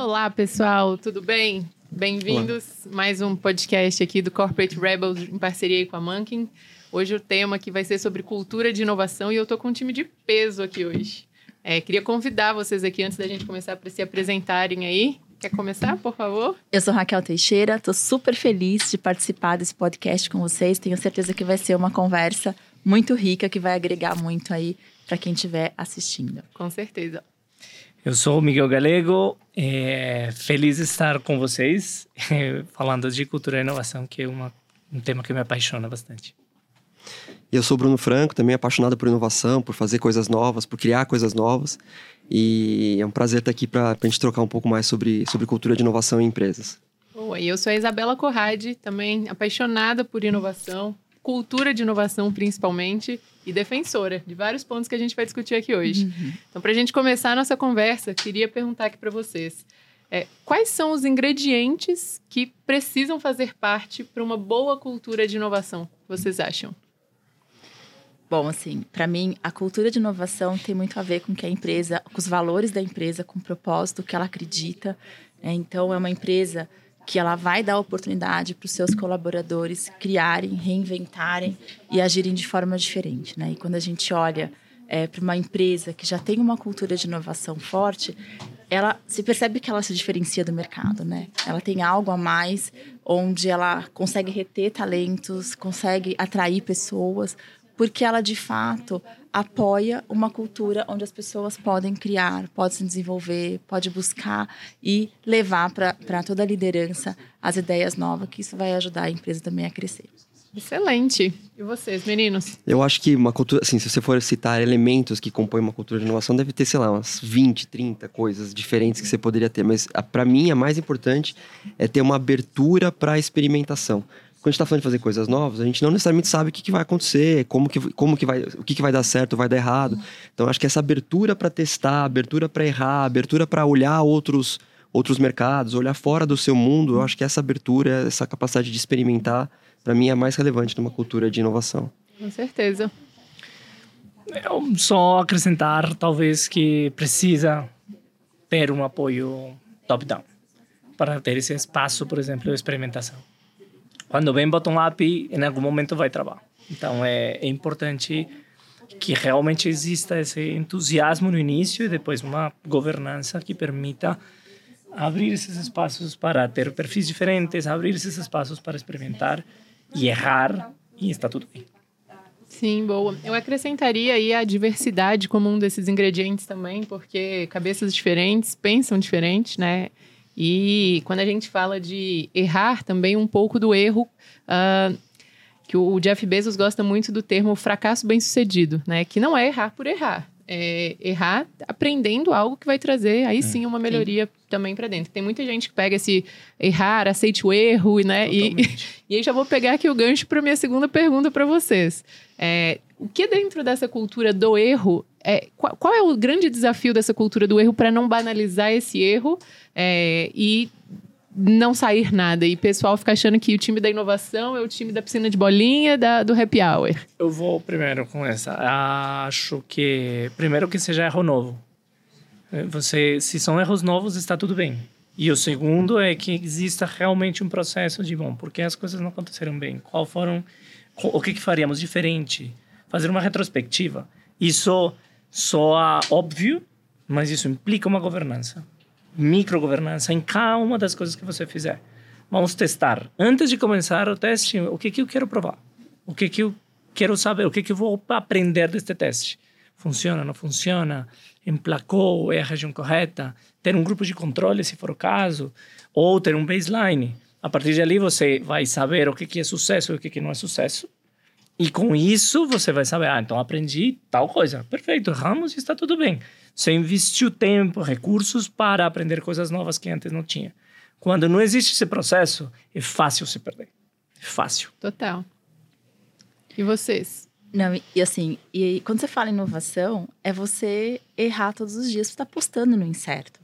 Olá, pessoal, tudo bem? Bem-vindos mais um podcast aqui do Corporate Rebels em parceria com a Mankin. Hoje o tema aqui vai ser sobre cultura de inovação e eu tô com um time de peso aqui hoje. É, queria convidar vocês aqui antes da gente começar para se apresentarem aí. Quer começar, por favor? Eu sou Raquel Teixeira, estou super feliz de participar desse podcast com vocês. Tenho certeza que vai ser uma conversa muito rica que vai agregar muito aí para quem estiver assistindo. Com certeza. Eu sou o Miguel Galego, é, feliz de estar com vocês, é, falando de cultura e inovação, que é uma, um tema que me apaixona bastante. Eu sou Bruno Franco, também apaixonado por inovação, por fazer coisas novas, por criar coisas novas. E é um prazer estar aqui para a gente trocar um pouco mais sobre, sobre cultura de inovação em empresas. Boa, e eu sou a Isabela Corrade, também apaixonada por inovação, cultura de inovação principalmente, e defensora de vários pontos que a gente vai discutir aqui hoje. Uhum. Então, para a gente começar a nossa conversa, queria perguntar aqui para vocês. É, quais são os ingredientes que precisam fazer parte para uma boa cultura de inovação, vocês acham? Bom, assim, para mim, a cultura de inovação tem muito a ver com que a empresa, com os valores da empresa, com o propósito que ela acredita. Né? Então, é uma empresa que ela vai dar oportunidade para os seus colaboradores criarem, reinventarem e agirem de forma diferente. Né? E quando a gente olha é, para uma empresa que já tem uma cultura de inovação forte, ela se percebe que ela se diferencia do mercado, né? Ela tem algo a mais onde ela consegue reter talentos, consegue atrair pessoas, porque ela de fato apoia uma cultura onde as pessoas podem criar, podem se desenvolver, pode buscar e levar para toda a liderança as ideias novas, que isso vai ajudar a empresa também a crescer. Excelente. E vocês, meninos? Eu acho que uma cultura, assim, se você for citar elementos que compõem uma cultura de inovação, deve ter, sei lá, umas 20, 30 coisas diferentes que você poderia ter. Mas para mim, a mais importante é ter uma abertura para a experimentação quando a gente está falando de fazer coisas novas, a gente não necessariamente sabe o que, que vai acontecer, como que, como que vai, o que, que vai dar certo, vai dar errado. Então, acho que essa abertura para testar, abertura para errar, abertura para olhar outros, outros mercados, olhar fora do seu mundo, eu acho que essa abertura, essa capacidade de experimentar, para mim é mais relevante numa cultura de inovação. Com certeza. Eu só acrescentar, talvez, que precisa ter um apoio top-down para ter esse espaço, por exemplo, de experimentação quando vem bottom-up, em algum momento vai travar. Então, é, é importante que realmente exista esse entusiasmo no início e depois uma governança que permita abrir esses espaços para ter perfis diferentes, abrir esses espaços para experimentar e errar e está tudo bem. Sim, boa. Eu acrescentaria aí a diversidade como um desses ingredientes também, porque cabeças diferentes pensam diferente, né? E quando a gente fala de errar, também um pouco do erro, uh, que o Jeff Bezos gosta muito do termo fracasso bem-sucedido, né? Que não é errar por errar. É errar aprendendo algo que vai trazer aí é, sim uma melhoria sim. também para dentro. Tem muita gente que pega esse errar, aceite o erro, né? E, e aí já vou pegar aqui o gancho para minha segunda pergunta para vocês. É, o que dentro dessa cultura do erro é, qual, qual, é o grande desafio dessa cultura do erro para não banalizar esse erro é, e não sair nada? E o pessoal fica achando que o time da inovação é o time da piscina de bolinha da, do happy hour. Eu vou primeiro com essa. Acho que, primeiro, que seja erro novo. Você, se são erros novos, está tudo bem. E o segundo é que exista realmente um processo de, bom, por que as coisas não aconteceram bem? Qual foram, o que, que faríamos diferente? Fazer uma retrospectiva. Isso soa óbvio, mas isso implica uma governança, microgovernança em cada uma das coisas que você fizer. Vamos testar. Antes de começar o teste, o que, que eu quero provar? O que, que eu quero saber? O que, que eu vou aprender deste teste? Funciona, não funciona? Emplacou? É a região correta? Ter um grupo de controle, se for o caso? Ou ter um baseline? A partir de ali, você vai saber o que, que é sucesso e o que, que não é sucesso e com isso você vai saber, ah, então aprendi tal coisa. Perfeito, erramos e está tudo bem. Você investiu tempo, recursos para aprender coisas novas que antes não tinha. Quando não existe esse processo, é fácil se perder. É fácil. Total. E vocês? Não, e assim, e quando você fala em inovação, é você errar todos os dias, você está postando no incerto.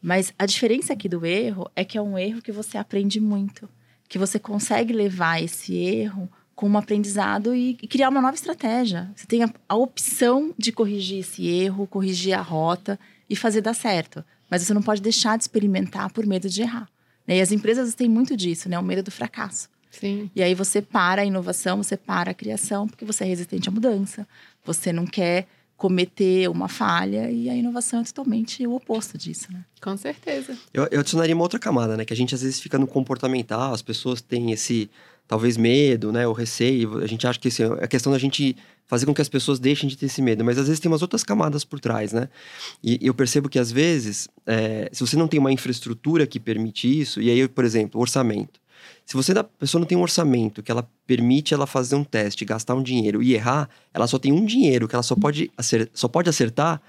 Mas a diferença aqui do erro é que é um erro que você aprende muito. Que você consegue levar esse erro com um aprendizado e, e, criar uma nova estratégia. Você tem a, a, opção de corrigir esse erro, corrigir a rota e fazer dar certo. mas você não pode deixar de experimentar por medo de errar. Né? E as empresas têm muito disso, né? O medo do fracasso. Sim. E aí você para a inovação, você para a criação, porque você é resistente à mudança. Você não quer cometer uma falha e a inovação é totalmente o oposto disso, né? Com certeza. Eu, eu adicionaria uma outra camada, né? Que a gente às vezes fica no comportamental, as pessoas têm esse, talvez, medo, né? O receio. A gente acha que assim, é questão da gente fazer com que as pessoas deixem de ter esse medo. Mas às vezes tem umas outras camadas por trás, né? E eu percebo que às vezes, é, se você não tem uma infraestrutura que permite isso, e aí, por exemplo, orçamento. Se você a pessoa não tem um orçamento que ela permite ela fazer um teste, gastar um dinheiro e errar, ela só tem um dinheiro que ela só pode, acertar, só pode acertar.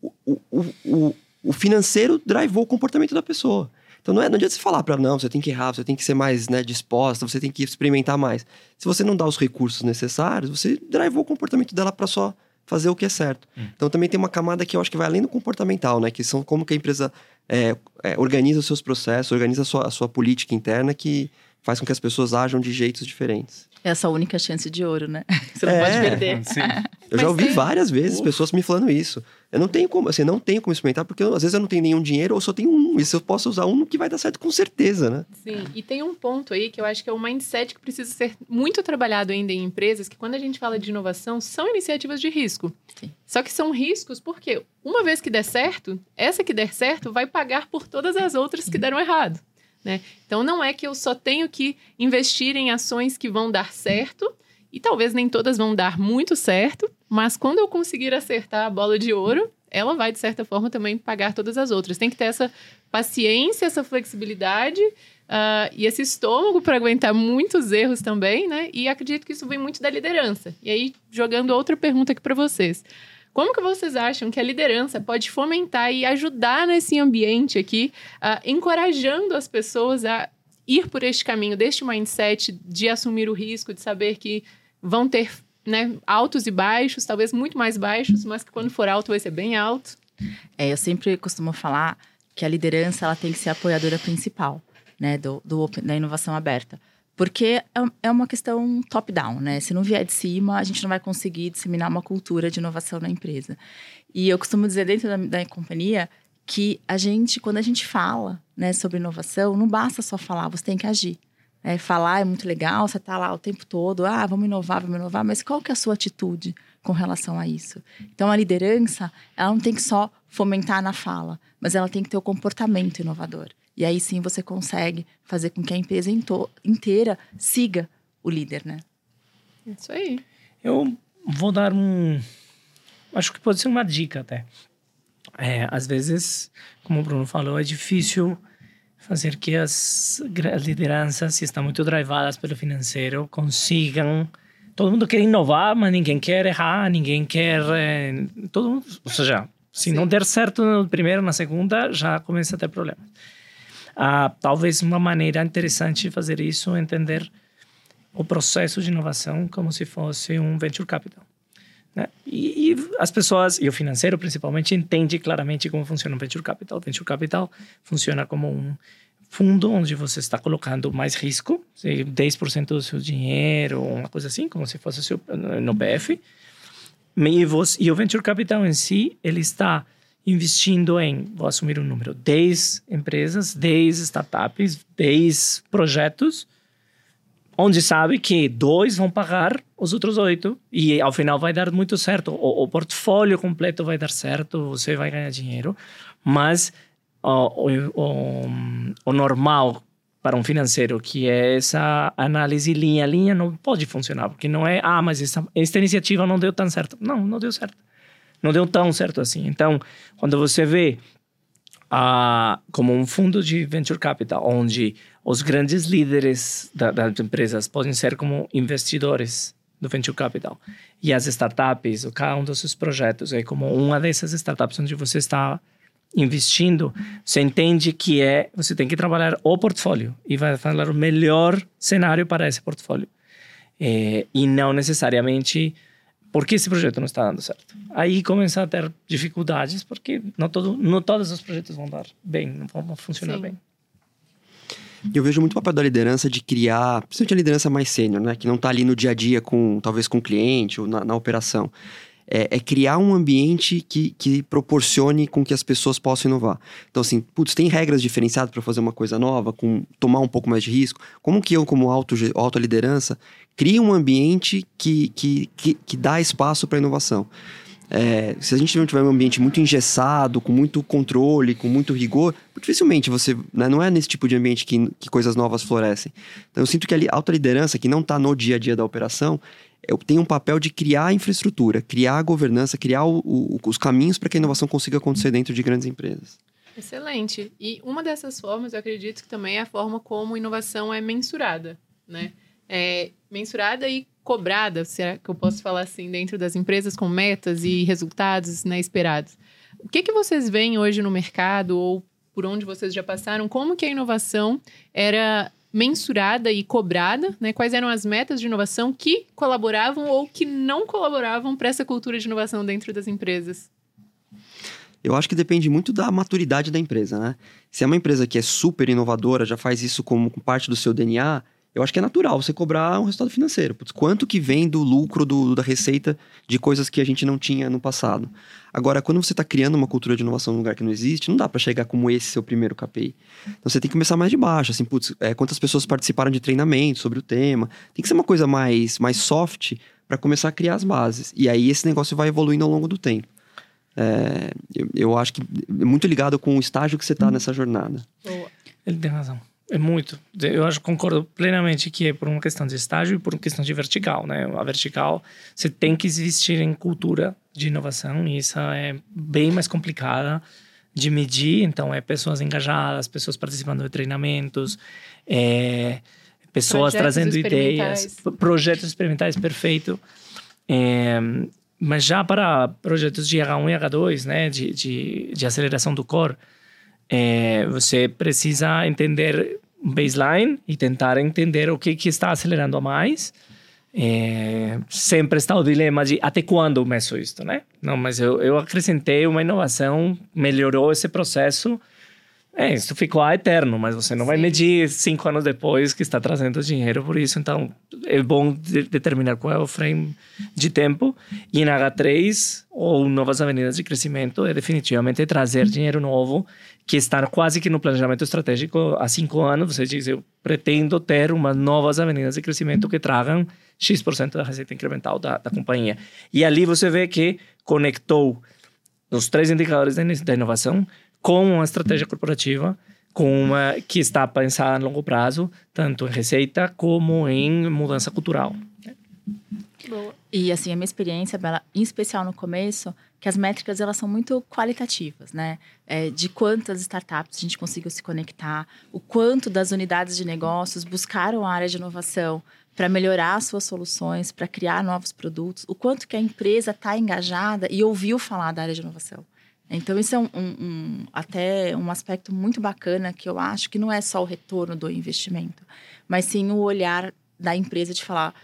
O, o, o, o financeiro drivou o comportamento da pessoa. Então não, é, não adianta você falar para não, você tem que errar, você tem que ser mais né, disposta, você tem que experimentar mais. Se você não dá os recursos necessários, você drivou o comportamento dela para só fazer o que é certo. Hum. Então também tem uma camada que eu acho que vai além do comportamental, né? Que são como que a empresa é, é, organiza os seus processos, organiza a sua, a sua política interna que faz com que as pessoas ajam de jeitos diferentes. É essa única chance de ouro, né? Você não é, pode perder. Sim. Eu já ouvi tem... várias vezes Uf. pessoas me falando isso. Eu não tenho como, assim, não tenho como experimentar, porque eu, às vezes eu não tenho nenhum dinheiro ou só tenho um. E se eu posso usar um que vai dar certo com certeza, né? Sim, e tem um ponto aí que eu acho que é o mindset que precisa ser muito trabalhado ainda em empresas, que quando a gente fala de inovação, são iniciativas de risco. Sim. Só que são riscos porque, uma vez que der certo, essa que der certo vai pagar por todas as outras que deram errado. Né? Então, não é que eu só tenho que investir em ações que vão dar certo, e talvez nem todas vão dar muito certo, mas quando eu conseguir acertar a bola de ouro, ela vai, de certa forma, também pagar todas as outras. Tem que ter essa paciência, essa flexibilidade uh, e esse estômago para aguentar muitos erros também, né? E acredito que isso vem muito da liderança. E aí, jogando outra pergunta aqui para vocês. Como que vocês acham que a liderança pode fomentar e ajudar nesse ambiente aqui, uh, encorajando as pessoas a ir por este caminho, deste mindset de assumir o risco, de saber que vão ter né, altos e baixos, talvez muito mais baixos, mas que quando for alto vai ser bem alto? É, eu sempre costumo falar que a liderança ela tem que ser a apoiadora principal né, do, do, da inovação aberta. Porque é, é uma questão top-down, né? Se não vier de cima, a gente não vai conseguir disseminar uma cultura de inovação na empresa. E eu costumo dizer dentro da, da companhia que a gente, quando a gente fala né, sobre inovação, não basta só falar, você tem que agir. É, falar é muito legal, você está lá o tempo todo, ah, vamos inovar, vamos inovar, mas qual que é a sua atitude com relação a isso? Então, a liderança, ela não tem que só fomentar na fala, mas ela tem que ter o comportamento inovador. E aí sim você consegue fazer com que a empresa inteira siga o líder, né? Isso aí. Eu vou dar um. Acho que pode ser uma dica até. É, às vezes, como o Bruno falou, é difícil fazer que as lideranças, se estão muito drivadas pelo financeiro, consigam. Todo mundo quer inovar, mas ninguém quer errar, ninguém quer. É, todo mundo, ou seja, se Sim. não der certo no primeiro, na segunda, já começa a ter problemas. Ah, talvez uma maneira interessante de fazer isso é entender o processo de inovação como se fosse um venture capital. Né? E, e, as pessoas, e o financeiro principalmente, entende claramente como funciona o venture capital. O venture capital funciona como um fundo onde você está colocando mais risco, 10% do seu dinheiro, uma coisa assim, como se fosse seu, no BF. E, você, e o venture capital em si, ele está investindo em, vou assumir um número, 10 empresas, 10 startups, 10 projetos, onde sabe que dois vão pagar os outros oito e ao final vai dar muito certo. O, o portfólio completo vai dar certo, você vai ganhar dinheiro, mas o, o, o, normal para um financeiro, que é essa análise linha a linha, não pode funcionar, porque não é, ah, mas essa, essa iniciativa não deu tão certo. Não, não deu certo não deu tão certo assim. Então, quando você vê ah, como um fundo de venture capital, onde os grandes líderes da, das empresas podem ser como investidores do venture capital e as startups, cada um dos seus projetos é como uma dessas startups onde você está investindo, você entende que é você tem que trabalhar o portfólio e vai falar o melhor cenário para esse portfólio é, e não necessariamente por que esse projeto não está dando certo? Aí começa a ter dificuldades, porque não, todo, não todos os projetos vão dar bem, não vão funcionar Sim. bem. Eu vejo muito o papel da liderança de criar, principalmente a liderança mais sênior, né? Que não está ali no dia a dia com, talvez com o cliente ou na, na operação. É, é, criar um ambiente que, que proporcione com que as pessoas possam inovar. Então, assim, putz, tem regras diferenciadas para fazer uma coisa nova, com tomar um pouco mais de risco. Como que eu, como auto, auto liderança, crio um ambiente que, que, que, que dá espaço para inovação? É, se a gente não tiver um ambiente muito engessado, com muito controle, com muito rigor, dificilmente você. Né, não é nesse tipo de ambiente que, que coisas novas florescem. Então eu sinto que a alta liderança, que não está no dia a dia da operação, tenho um papel de criar a infraestrutura, criar a governança, criar o, o, os caminhos para que a inovação consiga acontecer dentro de grandes empresas. Excelente. E uma dessas formas, eu acredito que também é a forma como inovação é mensurada, né? É mensurada e cobrada, será que eu posso falar assim, dentro das empresas com metas e resultados né, esperados. O que, que vocês veem hoje no mercado ou por onde vocês já passaram? Como que a inovação era mensurada e cobrada, né? Quais eram as metas de inovação que colaboravam ou que não colaboravam para essa cultura de inovação dentro das empresas? Eu acho que depende muito da maturidade da empresa, né? Se é uma empresa que é super inovadora, já faz isso como parte do seu DNA, eu acho que é natural você cobrar um resultado financeiro. Putz, quanto que vem do lucro, do, da receita de coisas que a gente não tinha no passado. Agora, quando você está criando uma cultura de inovação num lugar que não existe, não dá para chegar como esse seu primeiro KPI. Então você tem que começar mais de baixo, assim, putz, é, quantas pessoas participaram de treinamento sobre o tema. Tem que ser uma coisa mais, mais soft para começar a criar as bases. E aí esse negócio vai evoluindo ao longo do tempo. É, eu, eu, acho que é muito ligado com o estágio que você está nessa jornada. Ele tem razão. É muito. Eu acho concordo plenamente que é por uma questão de estágio e por uma questão de vertical, né? A vertical, você tem que existir em cultura de inovação e isso é bem mais complicada de medir. Então, é pessoas engajadas, pessoas participando de treinamentos, é, pessoas projetos trazendo ideias, projetos experimentais, perfeito. É, mas já para projetos de H1 e H2, né, de, de, de aceleração do core, é, você precisa entender baseline e tentar entender o que, que está acelerando a mais. É, sempre está o dilema de até quando eu meço isso, né? Não, mas eu, eu acrescentei uma inovação, melhorou esse processo é, isso ficou eterno, mas você não Sim. vai medir cinco anos depois que está trazendo dinheiro por isso. Então, é bom de determinar qual é o frame de tempo. E em H3, ou novas avenidas de crescimento, é definitivamente trazer dinheiro novo, que está quase que no planejamento estratégico há cinco anos. Você diz, eu pretendo ter umas novas avenidas de crescimento que tragam X% da receita incremental da, da companhia. E ali você vê que conectou os três indicadores da inovação com uma estratégia corporativa com uma, que está pensada a longo prazo, tanto em receita como em mudança cultural. Boa. E assim, a minha experiência, Bela, em especial no começo, que as métricas elas são muito qualitativas, né? É, de quantas startups a gente conseguiu se conectar, o quanto das unidades de negócios buscaram a área de inovação para melhorar suas soluções, para criar novos produtos, o quanto que a empresa está engajada e ouviu falar da área de inovação. Então, isso é um, um, até um aspecto muito bacana que eu acho que não é só o retorno do investimento, mas sim o olhar da empresa de falar: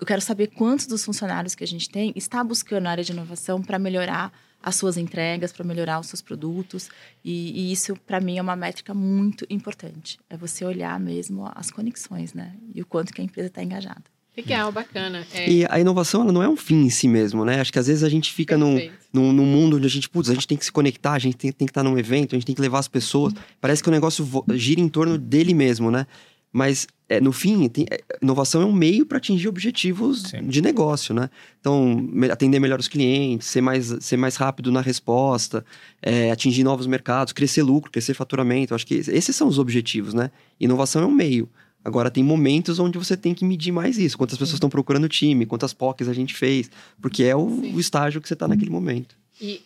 eu quero saber quantos dos funcionários que a gente tem está buscando a área de inovação para melhorar as suas entregas, para melhorar os seus produtos. E, e isso, para mim, é uma métrica muito importante. É você olhar mesmo as conexões, né? E o quanto que a empresa está engajada. Legal, bacana. É. E a inovação, ela não é um fim em si mesmo, né? Acho que às vezes a gente fica num, num, num, mundo onde a gente, putz, a gente tem que se conectar, a gente tem, tem que estar num evento, a gente tem que levar as pessoas. Parece que o negócio gira em torno dele mesmo, né? Mas, é, no fim, tem, é, inovação é um meio para atingir objetivos Sim. de negócio, né? Então, atender melhor os clientes, ser mais, ser mais rápido na resposta, é, atingir novos mercados, crescer lucro, crescer faturamento. Acho que esses são os objetivos, né? Inovação é um meio. Agora, tem momentos onde você tem que medir mais isso. Quantas pessoas estão procurando o time, quantas POCs a gente fez. Porque é o, o estágio que você está naquele momento. E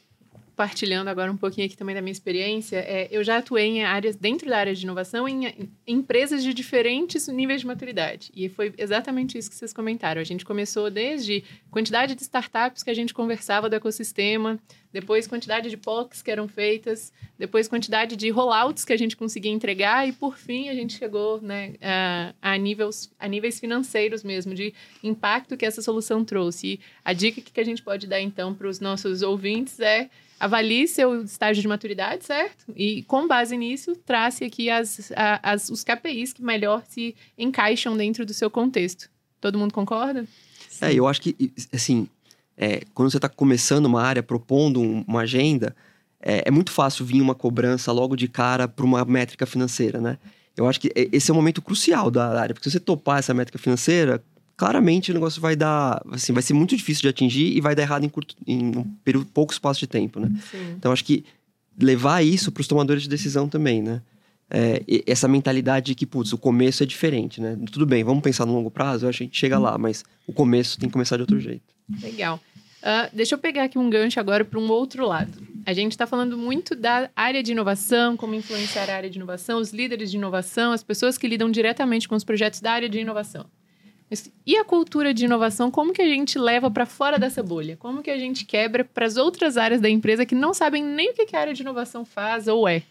partilhando agora um pouquinho aqui também da minha experiência, é, eu já atuei em áreas, dentro da área de inovação, em, em, empresas de diferentes níveis de maturidade. E foi exatamente isso que vocês comentaram. A gente começou desde quantidade de startups que a gente conversava do ecossistema, depois quantidade de POCs que eram feitas, depois quantidade de rollouts que a gente conseguia entregar, e por fim a gente chegou né, a, a, níveis, a níveis financeiros mesmo, de impacto que essa solução trouxe. E a dica que a gente pode dar então para os nossos ouvintes é avalie seu estágio de maturidade, certo? E com base nisso, trace aqui as, as, os KPIs que melhor se encaixam dentro do seu contexto. Todo mundo concorda? É, eu acho que, assim, é, quando você está começando uma área, propondo um, uma agenda, é, é, muito fácil vir uma cobrança logo de cara para uma métrica financeira, né? Eu acho que esse é o momento crucial da área, porque se você topar essa métrica financeira, claramente o negócio vai dar, assim, vai ser muito difícil de atingir e vai dar errado em, curto, em um período, pouco espaço de tempo, né? Sim. Então acho que levar isso para os tomadores de decisão também, né? É, essa mentalidade de que, putz, o começo é diferente, né? Tudo bem, vamos pensar no longo prazo, eu acho que a gente chega lá, mas o começo tem que começar de outro jeito. Legal. Uh, deixa eu pegar aqui um gancho agora para um outro lado. A gente está falando muito da área de inovação, como influenciar a área de inovação, os líderes de inovação, as pessoas que lidam diretamente com os projetos da área de inovação. E a cultura de inovação, como que a gente leva para fora dessa bolha? Como que a gente quebra para as outras áreas da empresa que não sabem nem o que a área de inovação faz ou é?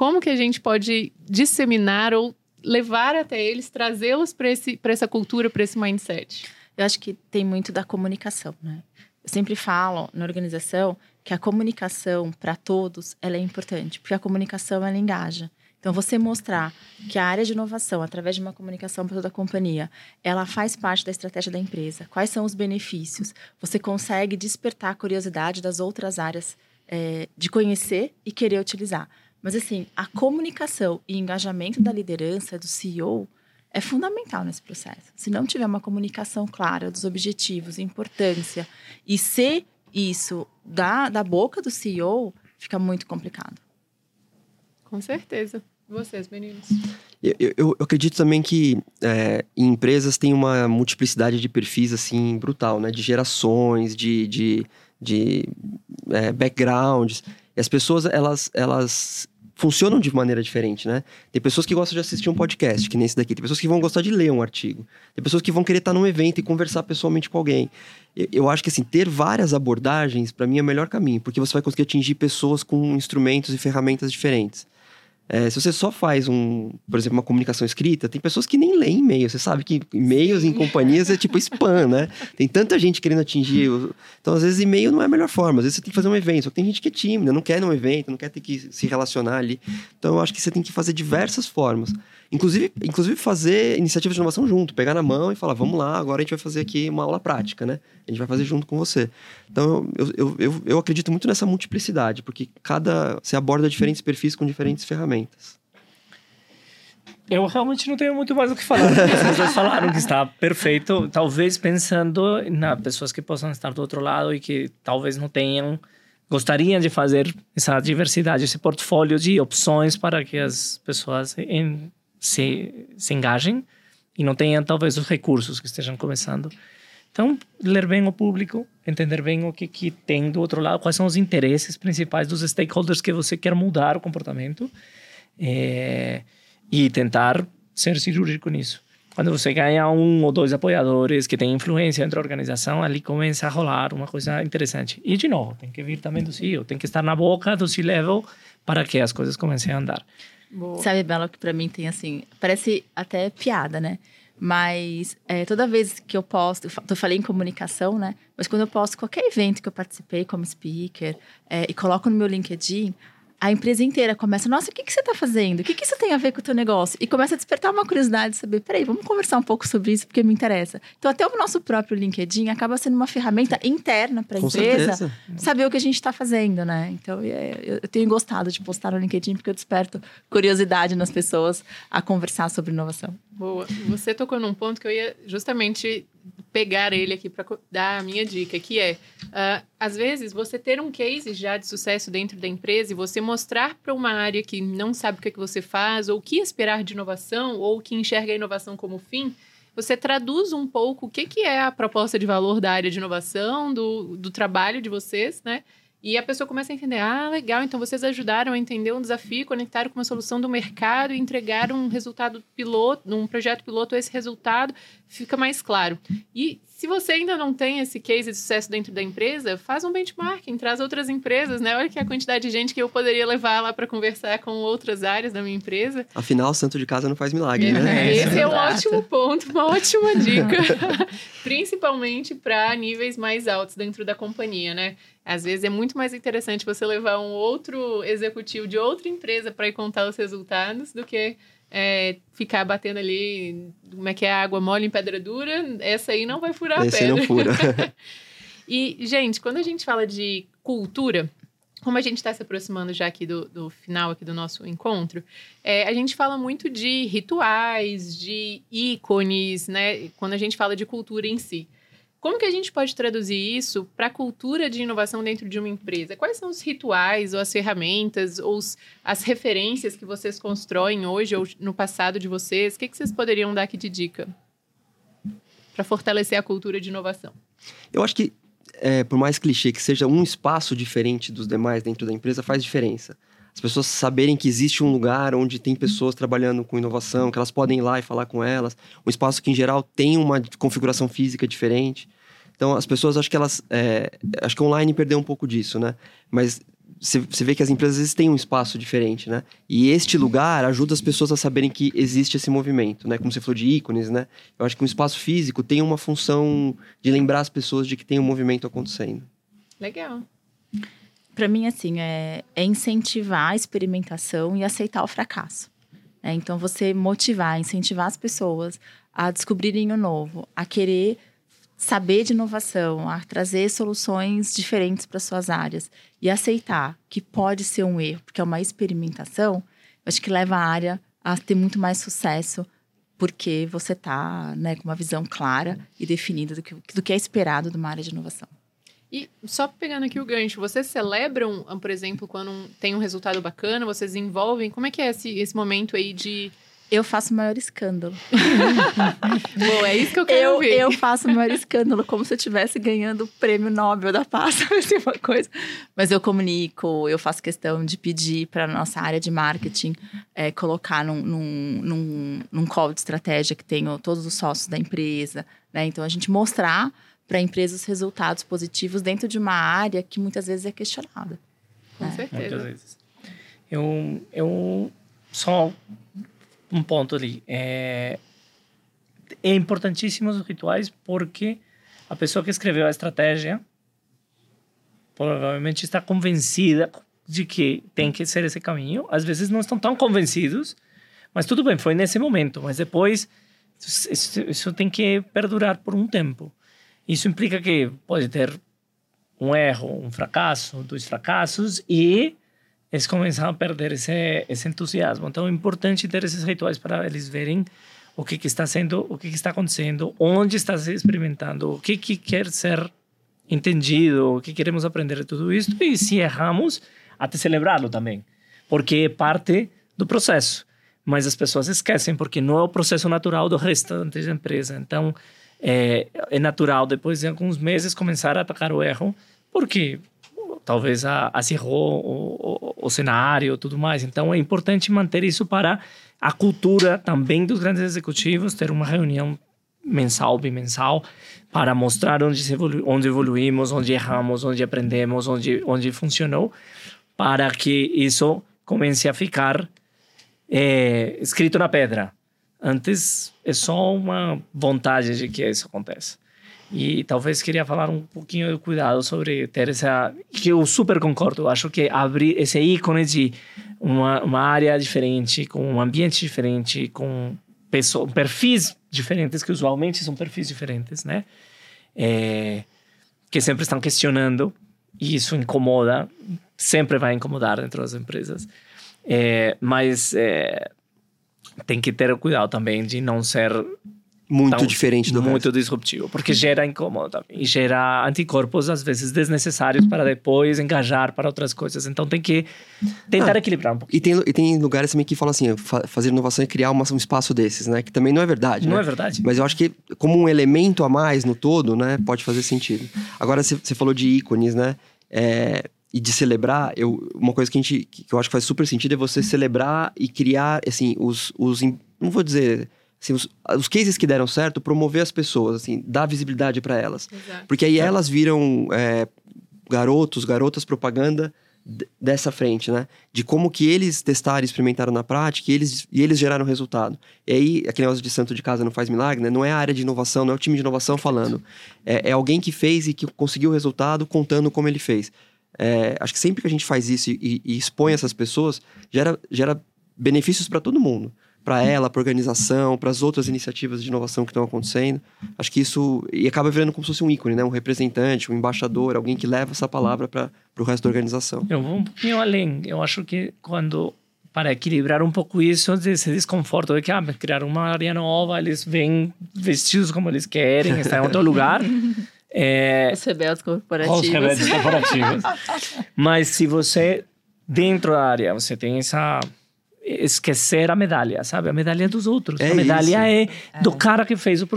Como que a gente pode disseminar ou levar até eles, trazê-los para essa cultura, para esse mindset? Eu acho que tem muito da comunicação, né? Eu sempre falo na organização que a comunicação para todos ela é importante, porque a comunicação ela engaja. Então, você mostrar que a área de inovação, através de uma comunicação para toda a companhia, ela faz parte da estratégia da empresa. Quais são os benefícios? Você consegue despertar a curiosidade das outras áreas é, de conhecer e querer utilizar. Mas, assim, a comunicação e engajamento da liderança, do CEO, é fundamental nesse processo. Se não tiver uma comunicação clara dos objetivos, importância, e ser isso da, da boca do CEO, fica muito complicado. Com certeza. Vocês, meninos. Eu, eu, eu acredito também que é, em empresas tem uma multiplicidade de perfis assim brutal, né? De gerações, de, de, de é, backgrounds. E as pessoas, elas, elas funcionam de maneira diferente, né? Tem pessoas que gostam de assistir um podcast, que nem esse daqui. Tem pessoas que vão gostar de ler um artigo. Tem pessoas que vão querer estar num evento e conversar pessoalmente com alguém. Eu, eu acho que, assim, ter várias abordagens, para mim, é o melhor caminho. Porque você vai conseguir atingir pessoas com instrumentos e ferramentas diferentes. É, se você só faz um, por exemplo, uma comunicação escrita, tem pessoas que nem leem e-mail. Você sabe que e-mails em companhias é tipo spam, né? Tem tanta gente querendo atingir. Então, às vezes, e-mail não é a melhor forma. Às vezes você tem que fazer um evento. Só que tem gente que é tímida, não quer ir num evento, não quer ter que se relacionar ali. Então, eu acho que você tem que fazer diversas formas. Inclusive, inclusive fazer iniciativas de inovação junto, pegar na mão e falar, vamos lá, agora a gente vai fazer aqui uma aula prática, né? A gente vai fazer junto com você. Então, eu, eu, eu, eu acredito muito nessa multiplicidade, porque cada. Você aborda diferentes perfis com diferentes ferramentas. Eu realmente não tenho muito mais o que falar. Vocês falaram que está perfeito. Talvez pensando nas pessoas que possam estar do outro lado e que talvez não tenham, gostariam de fazer essa diversidade, esse portfólio de opções para que as pessoas em, se, se engajem e não tenham talvez os recursos que estejam começando. Então, ler bem o público, entender bem o que, que tem do outro lado, quais são os interesses principais dos stakeholders que você quer mudar o comportamento é, e tentar ser cirúrgico nisso. Quando você ganha um ou dois apoiadores que têm influência entre a organização, ali começa a rolar uma coisa interessante. E, de novo, tem que vir também do CEO, tem que estar na boca do C-level para que as coisas comecem a andar. Boa. Sabe, Bela, que para mim tem assim, parece até piada, né? Mas é, toda vez que eu posto, eu falei em comunicação, né? Mas quando eu posto qualquer evento que eu participei como speaker é, e coloco no meu LinkedIn, a empresa inteira começa, nossa, o que, que você está fazendo? O que, que isso tem a ver com o teu negócio? E começa a despertar uma curiosidade de saber, peraí, vamos conversar um pouco sobre isso, porque me interessa. Então, até o nosso próprio LinkedIn acaba sendo uma ferramenta interna para a empresa certeza. saber o que a gente está fazendo, né? Então, é, eu tenho gostado de postar no LinkedIn, porque eu desperto curiosidade nas pessoas a conversar sobre inovação. Boa. Você tocou num ponto que eu ia justamente pegar ele aqui para dar a minha dica, que é, uh, às vezes, você ter um case já de sucesso dentro da empresa e você mostrar para uma área que não sabe o que, é que você faz, ou o que esperar de inovação, ou que enxerga a inovação como fim, você traduz um pouco o que, que é a proposta de valor da área de inovação, do, do trabalho de vocês, né? E a pessoa começa a entender: ah, legal, então vocês ajudaram a entender um desafio, conectaram com uma solução do mercado e entregaram um resultado piloto, num projeto piloto, esse resultado fica mais claro. E se você ainda não tem esse case de sucesso dentro da empresa, faz um benchmarking, traz outras empresas, né? Olha que a quantidade de gente que eu poderia levar lá para conversar com outras áreas da minha empresa. Afinal, santo de casa não faz milagre, né? É, esse é um ótimo ponto, uma ótima dica. Principalmente para níveis mais altos dentro da companhia, né? Às vezes é muito mais interessante você levar um outro executivo de outra empresa para ir contar os resultados do que é, ficar batendo ali, como é que é a água mole em pedra dura, essa aí não vai furar Esse a pedra. não fura. E, gente, quando a gente fala de cultura, como a gente está se aproximando já aqui do, do, final aqui do nosso encontro, é, a gente fala muito de rituais, de ícones, né? Quando a gente fala de cultura em si. Como que a gente pode traduzir isso para a cultura de inovação dentro de uma empresa? Quais são os rituais, ou as ferramentas, ou os, as referências que vocês constroem hoje ou no passado de vocês? O que, que vocês poderiam dar aqui de dica para fortalecer a cultura de inovação? Eu acho que, é, por mais clichê que seja, um espaço diferente dos demais dentro da empresa faz diferença. As pessoas saberem que existe um lugar onde tem pessoas trabalhando com inovação, que elas podem ir lá e falar com elas. Um espaço que, em geral, tem uma configuração física diferente. Então, as pessoas, acho que elas... É, acho que online perdeu um pouco disso, né? Mas você vê que as empresas às vezes têm um espaço diferente, né? E este lugar ajuda as pessoas a saberem que existe esse movimento, né? Como você falou de ícones, né? Eu acho que um espaço físico tem uma função de lembrar as pessoas de que tem um movimento acontecendo. Legal para mim, assim, é, é, incentivar a experimentação e aceitar o fracasso. Né? Então, você motivar, incentivar as pessoas a descobrirem o novo, a querer saber de inovação, a trazer soluções diferentes para suas áreas e aceitar que pode ser um erro, porque é uma experimentação, acho que leva a área a ter muito mais sucesso porque você está né, com uma visão clara e definida do que, do que é esperado de uma área de inovação. E só pegando aqui o gancho, vocês celebram, por exemplo, quando tem um resultado bacana, vocês envolvem? Como é que é esse, esse momento aí de. Eu faço o maior escândalo. Bom, é isso que eu quero eu, ver. Eu faço o maior escândalo, como se eu estivesse ganhando o prêmio Nobel da Paz, assim, uma coisa. Mas eu comunico, eu faço questão de pedir para a nossa área de marketing é, colocar num, num, num, num call de estratégia que tenho todos os sócios da empresa. Né? Então, a gente mostrar para a empresa os resultados positivos dentro de uma área que muitas vezes é questionada. Com né? certeza. Muitas vezes. Eu, eu só um ponto ali. É, é importantíssimo os rituais porque a pessoa que escreveu a estratégia provavelmente está convencida de que tem que ser esse caminho. Às vezes não estão tão convencidos, mas tudo bem, foi nesse momento. Mas depois isso, isso tem que perdurar por um tempo. Isso implica que pode ter um erro, um fracasso, dois fracassos e eles começam a perder esse, esse entusiasmo. Então é importante ter esses rituais para eles verem o que, que está sendo, o que, que está acontecendo, onde está se experimentando, o que, que quer ser entendido, o que queremos aprender de tudo isso e se erramos, até celebrá-lo também, porque é parte do processo. Mas as pessoas esquecem porque não é o processo natural do restante da empresa. Então, é, é natural depois de alguns meses começar a atacar o erro, porque talvez acirrou o, o, o cenário tudo mais. Então é importante manter isso para a cultura também dos grandes executivos, ter uma reunião mensal, bimensal, para mostrar onde, evolu onde evoluímos, onde erramos, onde aprendemos, onde, onde funcionou, para que isso comece a ficar é, escrito na pedra. Antes é só uma vontade de que isso aconteça. E talvez queria falar um pouquinho de cuidado sobre ter essa. que eu super concordo. Eu acho que abrir esse ícone de uma, uma área diferente, com um ambiente diferente, com pessoas, perfis diferentes, que usualmente são perfis diferentes, né? É, que sempre estão questionando, e isso incomoda, sempre vai incomodar dentro das empresas. É, mas é, tem que ter cuidado também de não ser muito tão, diferente do muito resto. disruptivo, porque gera incômodo e gera anticorpos às vezes desnecessários para depois engajar para outras coisas. Então tem que tentar ah, equilibrar um pouquinho. E tem, e tem lugares também que falam assim, fa fazer inovação é criar uma, um espaço desses, né? Que também não é verdade. Não né? é verdade. Mas eu acho que como um elemento a mais no todo, né, pode fazer sentido. Agora você falou de ícones, né? É, e de celebrar, eu, uma coisa que, a gente, que eu acho que faz super sentido é você celebrar e criar, assim, os, os não vou dizer, assim, os, os cases que deram certo, promover as pessoas, assim, dar visibilidade para elas. Exato. Porque aí elas viram é, garotos, garotas propaganda dessa frente, né? De como que eles testaram, experimentaram na prática e eles, e eles geraram resultado. E aí, aquele negócio de santo de casa não faz milagre, né? Não é a área de inovação, não é o time de inovação falando. É, é alguém que fez e que conseguiu o resultado contando como ele fez. É, acho que sempre que a gente faz isso e, e expõe essas pessoas, gera, gera benefícios para todo mundo. para ela, para a organização, para as outras iniciativas de inovação que estão acontecendo. Acho que isso e acaba virando como se fosse um ícone, né? Um representante, um embaixador, alguém que leva essa palavra para o resto da organização. Eu vou um pouquinho além. Eu acho que quando para equilibrar um pouco isso, esse desconforto de que ah, criar uma área nova, eles vêm vestidos como eles querem, estão em outro lugar. É, os rebeldes corporativos. Os rebeldes corporativos. Mas se você, dentro da área, você tem essa esquecer a medalha, sabe? A medalha é dos outros. É a medalha é, é, do cara que fez o,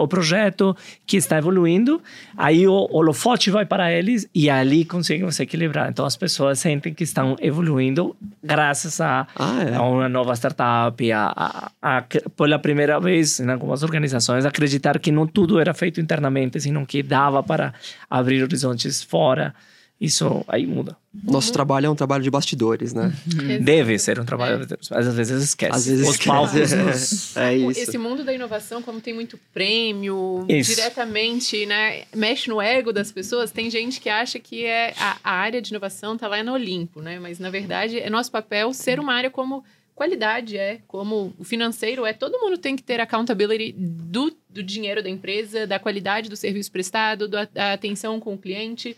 o projeto, que está evoluindo. Aí o, o holofote vai para eles e ali conseguem se equilibrar. Então as pessoas sentem que estão evoluindo graças a, ah, é. a uma nova startup, a, a, a, pela primeira vez em algumas organizações, acreditar que não tudo era feito internamente, sino que dava para abrir horizontes fora. Isso aí muda. Nosso uhum. trabalho é um trabalho de bastidores, né? Uhum. Deve ser um trabalho, é. mas às vezes esquece. Às vezes Os esquece. palcos. Nos... É isso. Esse mundo da inovação, como tem muito prêmio, isso. diretamente, né, mexe no ego das pessoas. Tem gente que acha que é a, a área de inovação está lá no Olimpo, né? Mas na verdade é nosso papel ser uma área como qualidade é, como o financeiro é. Todo mundo tem que ter accountability do, do dinheiro da empresa, da qualidade do serviço prestado, da, da atenção com o cliente.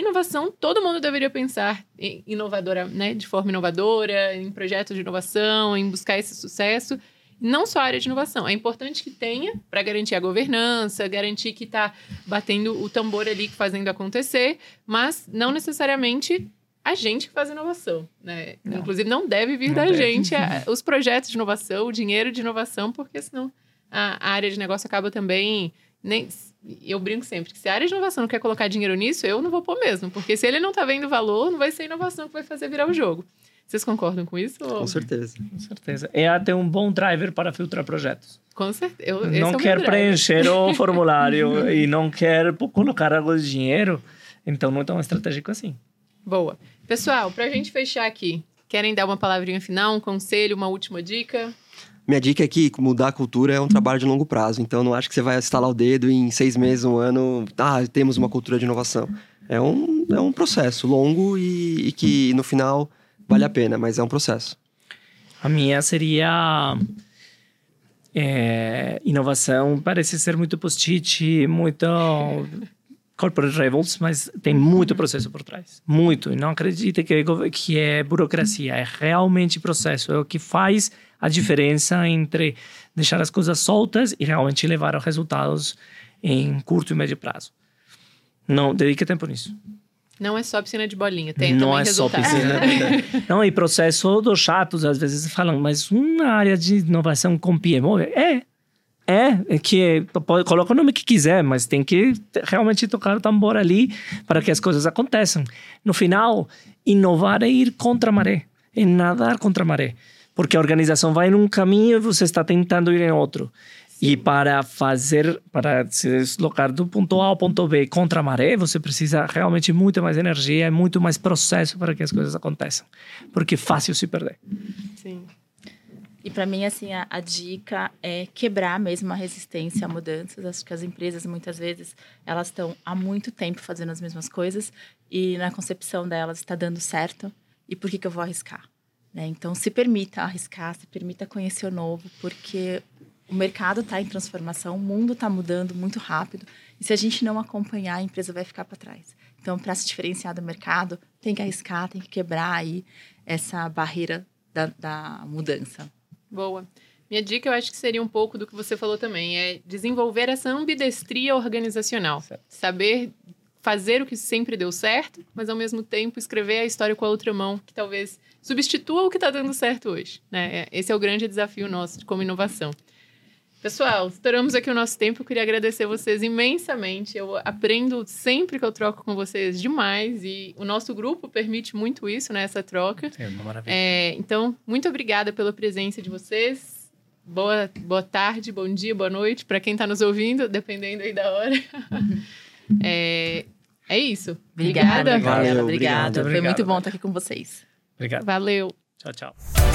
Inovação, todo mundo deveria pensar em inovadora, né? De forma inovadora, em projetos de inovação, em buscar esse sucesso. Não só a área de inovação. É importante que tenha para garantir a governança, garantir que está batendo o tambor ali, fazendo acontecer, mas não necessariamente a gente que faz inovação, né? Não. Inclusive, não deve vir não da deve. gente a, os projetos de inovação, o dinheiro de inovação, porque senão a, a área de negócio acaba também nem, eu brinco sempre que se a área de inovação não quer colocar dinheiro nisso, eu não vou pôr mesmo. Porque se ele não está vendo valor, não vai ser a inovação que vai fazer virar o jogo. Vocês concordam com isso? Com certeza. Com certeza. É até um bom driver para filtrar projetos. Com certeza. Eu, não é quer preencher o formulário e não quer colocar algo de dinheiro, então não é tão estratégico assim. Boa. Pessoal, para a gente fechar aqui, querem dar uma palavrinha final, um conselho, uma última dica? Minha dica é que mudar a cultura é um trabalho de longo prazo. Então, não acho que você vai estalar o dedo e em seis meses, um ano, ah, temos uma cultura de inovação. É um, é um processo longo e, e que, no final, vale a pena, mas é um processo. A minha seria... É, inovação parece ser muito post-it, muito corporate rebels, mas tem muito processo por trás. Muito. E não acredite que, que é burocracia. É realmente processo. É o que faz a diferença entre deixar as coisas soltas e realmente levar a resultados em curto e médio prazo. Não, dedique tempo nisso. Não é só piscina de bolinha, tem não é resultado. só piscina. não, e processo dos chatos, às vezes falam, mas uma área de inovação com PMO é. É, é que pode, coloca o nome que quiser, mas tem que realmente tocar o tambor ali para que as coisas aconteçam. No final, inovar é ir contra a maré, é nadar contra a maré porque a organização vai num caminho e você está tentando ir em outro. E para fazer, para se deslocar do ponto A ao ponto B contra a maré, você precisa realmente muito mais energia e muito mais processo para que as coisas aconteçam. Porque é fácil se perder. Sim. E para mim, assim, a, a, dica é quebrar mesmo a resistência a mudanças. Acho que as empresas, muitas vezes, elas estão há muito tempo fazendo as mesmas coisas e na concepção delas está dando certo. E por que, que eu vou arriscar? Né? Então, se permita arriscar, se permita conhecer o novo, porque o mercado está em transformação, o mundo está mudando muito rápido. E se a gente não acompanhar, a empresa vai ficar para trás. Então, para se diferenciar do mercado, tem que arriscar, tem que quebrar aí essa barreira da, da mudança. Boa. Minha dica, eu acho que seria um pouco do que você falou também, é desenvolver essa ambidestria organizacional. Certo. Saber fazer o que sempre deu certo, mas ao mesmo tempo escrever a história com a outra mão, que talvez substitua o que está dando certo hoje. Né? É, esse é o grande desafio nosso como inovação. Pessoal, estouramos aqui o nosso tempo. Eu queria agradecer vocês imensamente. Eu aprendo sempre que eu troco com vocês demais e o nosso grupo permite muito isso, né? Essa troca. É uma maravilha. É, então, muito obrigada pela presença de vocês. Boa, boa tarde, bom dia, boa noite para quem está nos ouvindo, dependendo aí da hora. é, é isso. Obrigada. Obrigada, Valeu, obrigada. Foi muito bom estar aqui com vocês. Obrigado. Valeu. Tchau, tchau.